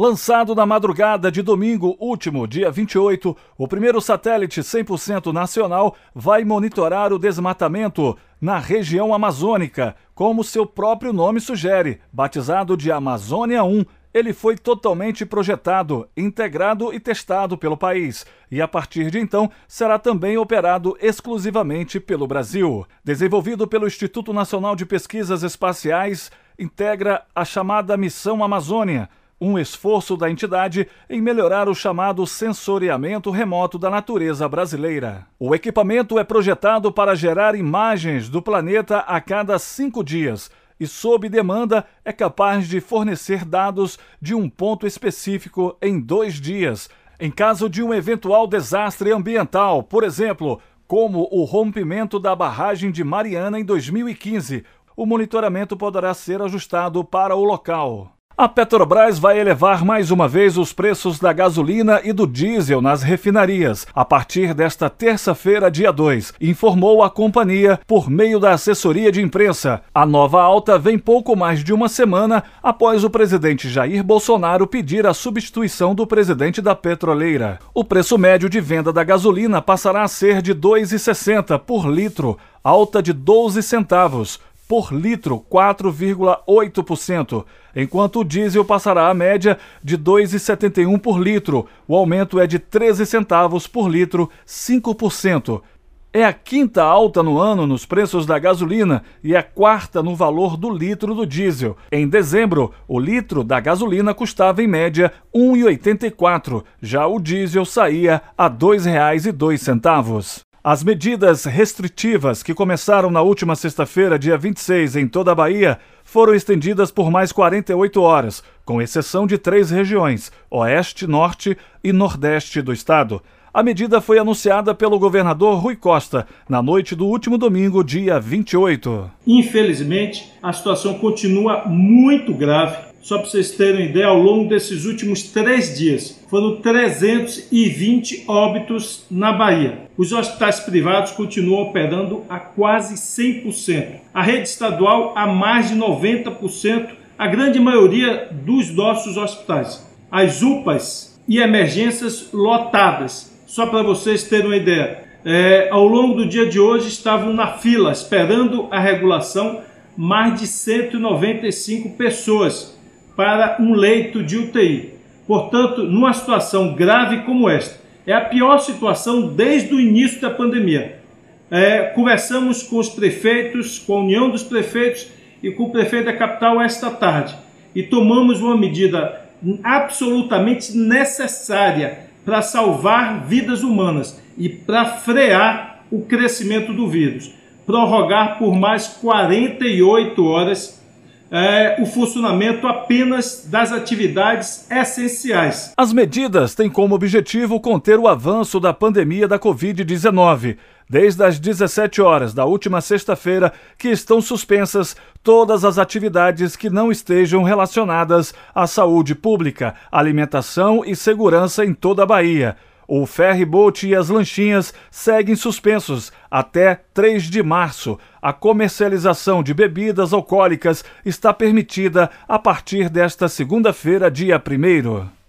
Lançado na madrugada de domingo último, dia 28, o primeiro satélite 100% nacional vai monitorar o desmatamento na região amazônica, como seu próprio nome sugere, batizado de Amazônia 1. Ele foi totalmente projetado, integrado e testado pelo país, e a partir de então será também operado exclusivamente pelo Brasil. Desenvolvido pelo Instituto Nacional de Pesquisas Espaciais, integra a chamada Missão Amazônia um esforço da entidade em melhorar o chamado sensoriamento remoto da natureza brasileira. O equipamento é projetado para gerar imagens do planeta a cada cinco dias e, sob demanda, é capaz de fornecer dados de um ponto específico em dois dias, em caso de um eventual desastre ambiental, por exemplo, como o rompimento da barragem de Mariana em 2015. O monitoramento poderá ser ajustado para o local. A Petrobras vai elevar mais uma vez os preços da gasolina e do diesel nas refinarias a partir desta terça-feira, dia 2, informou a companhia por meio da assessoria de imprensa. A nova alta vem pouco mais de uma semana após o presidente Jair Bolsonaro pedir a substituição do presidente da petroleira. O preço médio de venda da gasolina passará a ser de R$ 2,60 por litro, alta de 12 centavos por litro, 4,8%, enquanto o diesel passará a média de 2,71 por litro. O aumento é de 13 centavos por litro, 5%. É a quinta alta no ano nos preços da gasolina e a quarta no valor do litro do diesel. Em dezembro, o litro da gasolina custava em média R$ 1,84, já o diesel saía a R$ 2,02. As medidas restritivas que começaram na última sexta-feira, dia 26, em toda a Bahia, foram estendidas por mais 48 horas, com exceção de três regiões, Oeste, Norte e Nordeste do estado. A medida foi anunciada pelo governador Rui Costa na noite do último domingo, dia 28. Infelizmente, a situação continua muito grave só para vocês terem ideia, ao longo desses últimos três dias, foram 320 óbitos na Bahia. Os hospitais privados continuam operando a quase 100%. A rede estadual a mais de 90%, a grande maioria dos nossos hospitais. As UPAs e emergências lotadas. Só para vocês terem uma ideia, é, ao longo do dia de hoje estavam na fila esperando a regulação mais de 195 pessoas para um leito de UTI. Portanto, numa situação grave como esta, é a pior situação desde o início da pandemia. É, conversamos com os prefeitos, com a União dos Prefeitos e com o prefeito da capital esta tarde e tomamos uma medida absolutamente necessária para salvar vidas humanas e para frear o crescimento do vírus. Prorrogar por mais 48 horas é, o funcionamento apenas das atividades essenciais. As medidas têm como objetivo conter o avanço da pandemia da Covid-19. Desde as 17 horas da última sexta-feira, que estão suspensas todas as atividades que não estejam relacionadas à saúde pública, alimentação e segurança em toda a Bahia. O ferry boat e as lanchinhas seguem suspensos até 3 de março. A comercialização de bebidas alcoólicas está permitida a partir desta segunda-feira, dia 1.